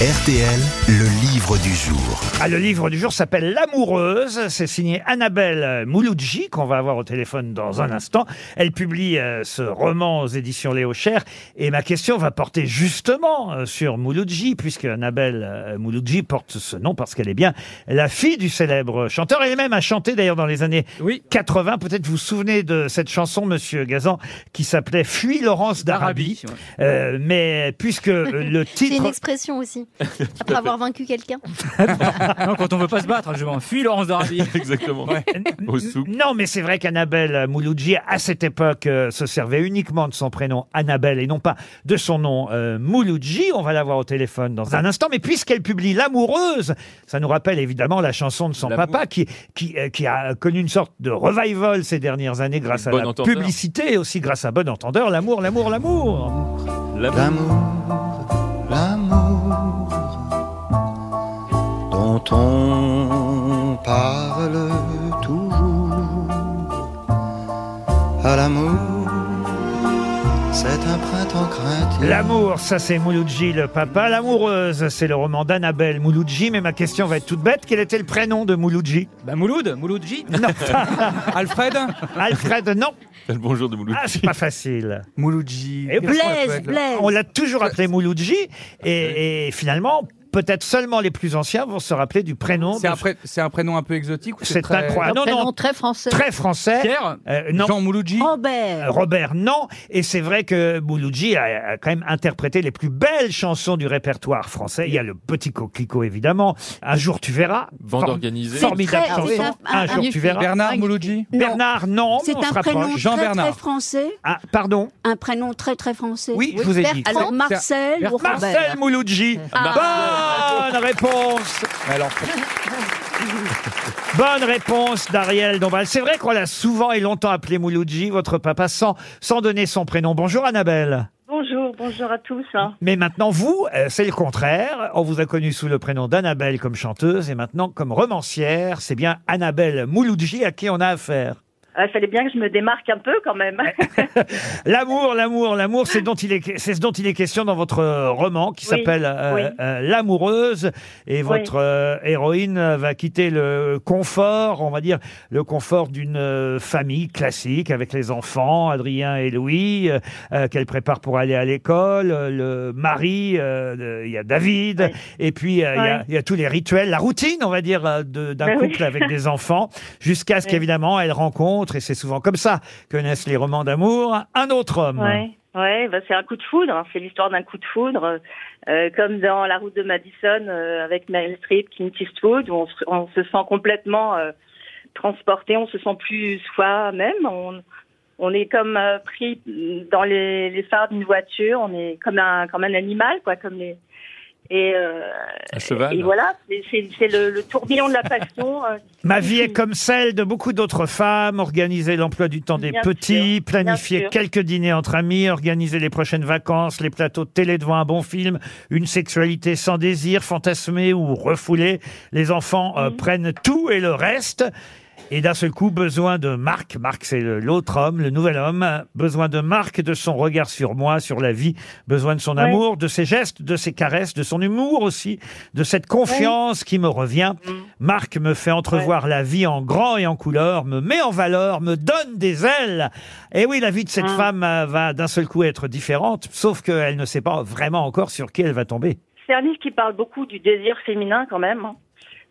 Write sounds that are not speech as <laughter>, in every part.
RTL, le livre du jour. Ah, le livre du jour s'appelle L'amoureuse. C'est signé Annabelle Mouloudji, qu'on va avoir au téléphone dans un instant. Elle publie euh, ce roman aux éditions Léo Cher. Et ma question va porter justement euh, sur Mouloudji, puisque Annabelle euh, Mouloudji porte ce nom parce qu'elle est bien la fille du célèbre chanteur. Elle-même a chanté d'ailleurs dans les années 80. Peut-être vous vous souvenez de cette chanson, monsieur Gazan, qui s'appelait Fuis Laurence d'Arabie. Euh, mais puisque <laughs> le C'est une titre... expression aussi. <laughs> Après avoir vaincu quelqu'un. <laughs> Non, quand on veut pas se battre, je m'enfuis Laurence d'Arabie. <laughs> Exactement. Au souk. Non, mais c'est vrai qu'Annabelle Mouloudji, à cette époque, euh, se servait uniquement de son prénom Annabelle et non pas de son nom euh, Mouloudji. On va la voir au téléphone dans un instant. Mais puisqu'elle publie L'amoureuse, ça nous rappelle évidemment la chanson de son papa qui, qui, euh, qui a connu une sorte de revival ces dernières années grâce à Bon la entendeur. publicité et aussi grâce à Bon Entendeur. L'amour, l'amour. L'amour. L'amour, on parle toujours. À l'amour, c'est un printemps craintif. L'amour, ça c'est Mouloudji le papa. L'amoureuse, c'est le roman d'Annabelle Mouloudji. Mais ma question va être toute bête. Quel était le prénom de Mouloudji Bah Mouloud, Mouloudji. Non. <laughs> Alfred. Alfred, non. Le bonjour de Mouloud. Ah, c'est pas facile. Mouloudji. Et Blaise, Blaise. On l'a toujours appelé Mouloudji. Et, et finalement, peut-être seulement les plus anciens vont se rappeler du prénom. C'est de- un, pré- c'est un prénom un peu exotique ou C'est très... incroyable. Non, non, très français. très français. Pierre. Euh, non. Jean Mouloudji Robert. Robert, non. Et c'est vrai que Mouloudji a, a quand même interprété les plus belles chansons du répertoire français. Il y a le Petit Coquelicot, évidemment. Un jour tu verras. Vente Form- organisée. Formidable C'est très- chanson. c'est un- Un, un- jour un- tu verras. Bernard Ah, Mouloudji Non. Bernard, non. C'est mais on se un prénom. Jean très, Bernard. très français. Ah, pardon. Un prénom très très français. Oui, je vous ai dit. Alors Marcel ou Robert Marcel Mouloudji. Bonne réponse. Alors, <laughs> Bonne réponse d'Ariel Dombal. C'est vrai qu'on l'a souvent et longtemps appelé Mouloudji, votre papa, sans, sans donner son prénom. Bonjour Annabelle. Bonjour, bonjour à tous. hein. Mais maintenant, vous, euh, c'est le contraire. On vous a connu sous le prénom d'Annabelle comme chanteuse et maintenant comme romancière. C'est bien Annabelle Mouloudji à qui on a affaire. Ah, Il fallait bien que je me démarque un peu quand même. <laughs> L'amour, l'amour, l'amour, c'est dont il est, c'est ce dont il est question dans votre euh, roman qui Oui, s'appelle euh, oui. euh, L'amoureuse. Et votre euh, héroïne va quitter le confort, on va dire le confort d'une euh, famille classique avec les enfants, Adrien et Louis, euh, euh, qu'elle prépare pour aller à l'école, euh, le mari, euh, de- il y a David, et puis euh, il y a- Oui. il y, a tous les rituels, la routine, on va dire, euh, de- d'un Ben oui. couple avec des <laughs> enfants, jusqu'à ce qu'évidemment elle rencontre, et c'est souvent comme ça que naissent les romans d'amour, un autre homme. ouais, ouais, bah, c'est un coup de foudre. hein. C'est l'histoire d'un coup de foudre, euh, comme dans La route de Madison euh, avec Meryl Streep, Clint Eastwood, où on, se- sent complètement euh, transporté, on se sent plus soi-même. On, est comme pris dans les, les phares d'une voiture. On est comme un comme un animal, quoi, comme les et, euh, Un cheval. et voilà, c'est- le, le tourbillon de la <laughs> passion. euh, Ma vie est comme celle de beaucoup d'autres femmes, organiser l'emploi du temps des Bien petits, sûr, planifier bien sûr. quelques dîners entre amis, organiser les prochaines vacances, les plateaux de télé devant un bon film, une sexualité sans désir, fantasmée ou refoulée. Les enfants euh, prennent tout et le reste. Et d'un seul coup, besoin de Marc. Marc, c'est le- l'autre homme, le nouvel homme. Besoin de Marc, de son regard sur moi, sur la vie. Besoin de son amour, de ses gestes, de ses caresses, de son humour aussi, de cette confiance qui me revient. Mm. Marc me fait entrevoir la vie en grand et en couleur, me met en valeur, me donne des ailes. Et oui, la vie de cette Mm. femme euh, va d'un seul coup être différente, sauf qu'elle ne sait pas vraiment encore sur qui elle va tomber. C'est un livre qui parle beaucoup du désir féminin quand même.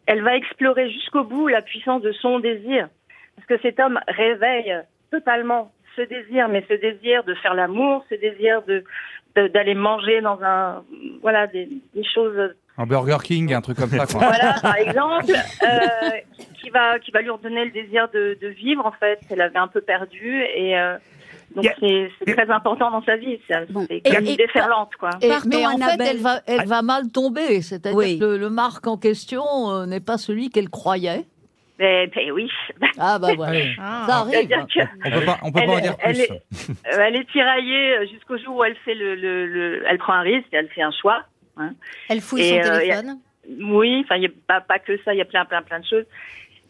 Elle va explorer jusqu'au bout la puissance de son désir. Parce que cet homme réveille totalement ce désir, mais ce désir de faire l'amour, ce désir de d'aller manger dans un voilà des, des choses un Burger King, un truc comme ça. Quoi. voilà <laughs> par exemple euh, qui va qui va lui redonner le désir de, de vivre en fait qu'elle avait un peu perdu et euh, donc a- c'est très important dans sa vie c'est Bon. une déferlante quoi Et- Pardon, mais en fait, Annabelle. elle va, elle va mal tomber. C'est-à-dire Oui. que le, le Marc en question euh, n'est pas celui qu'elle croyait. mais, mais oui Ah bah voilà, Oui. ça arrive. On peut pas, on peut Elle pas en est- dire elle plus. est- Euh, elle est tiraillée euh, jusqu'au jour où elle fait le, le, le- elle prend un risque, elle fait un choix. hein. Elle fouille Et, son euh, téléphone. Oui, enfin a pas, pas que ça, il y a plein plein plein de choses.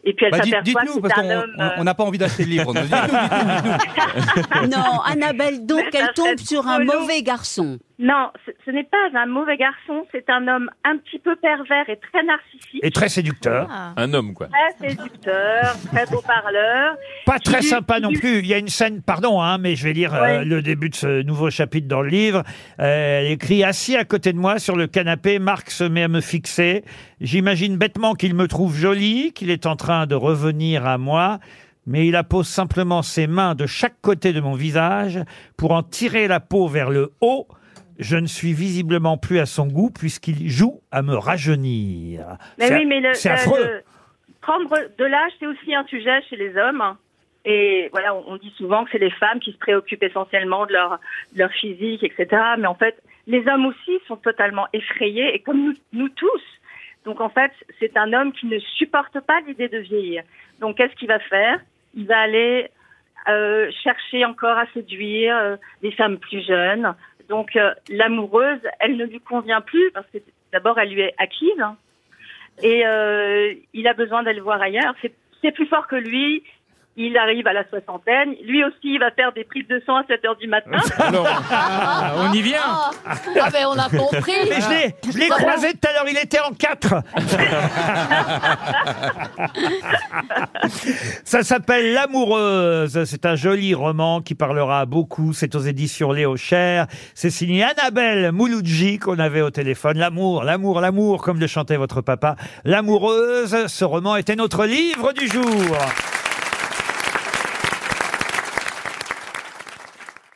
Et puis elle Bah, s'aperçoit que Dites-nous, c'est parce un qu'on homme. on- euh, n'a pas envie d'acheter le livre. Dites-nous, dites-nous, dites-nous. <laughs> Non, Annabelle, donc <laughs> elle tombe sur un mauvais garçon. Non, ce, ce n'est pas un mauvais garçon, c'est un homme un petit peu pervers et très narcissique. Et très séducteur. Ah. Un homme, quoi. Très séducteur, très beau parleur. Pas très sympa non plus. Il y a une scène, pardon, hein, mais je vais lire euh, Ouais. le début de ce nouveau chapitre dans le livre. Euh, elle écrit Assis à côté de moi sur le canapé, Marc se met à me fixer. J'imagine bêtement qu'il me trouve jolie, qu'il est en train de revenir à moi. Mais il appose simplement ses mains de chaque côté de mon visage pour en tirer la peau vers le haut. Je ne suis visiblement plus à son goût puisqu'il joue à me rajeunir. Mais C'est- oui, mais le, c'est le- affreux. le- prendre de l'âge, c'est aussi un sujet chez les hommes. Et voilà, on, on dit souvent que c'est les femmes qui se préoccupent essentiellement de leur, de leur physique, etc. Mais en fait, les hommes aussi sont totalement effrayés, et comme nous, nous tous. Donc en fait, c'est un homme qui ne supporte pas l'idée de vieillir. Donc qu'est-ce qu'il va faire? Il va aller euh, chercher encore à séduire euh, des femmes plus jeunes. Donc euh, l'amoureuse, elle ne lui convient plus parce que d'abord elle lui est acquise et euh, il a besoin d'aller voir ailleurs. C'est plus fort que lui. Il arrive à la soixantaine. Lui aussi, il va faire des prises de sang à 7 heures du matin. <laughs> Ah, on y vient. Ah, ah, ben on a compris. <laughs> Mais je l'ai, je l'ai croisé tout à l'heure, il était en quatre. <laughs> Ça s'appelle L'amoureuse. C'est un joli roman qui parlera beaucoup. C'est aux éditions Léo Cher. C'est signé Annabelle Mouloudji qu'on avait au téléphone. L'amour, l'amour, l'amour, comme le chantait votre papa. L'amoureuse. Ce roman était notre livre du jour.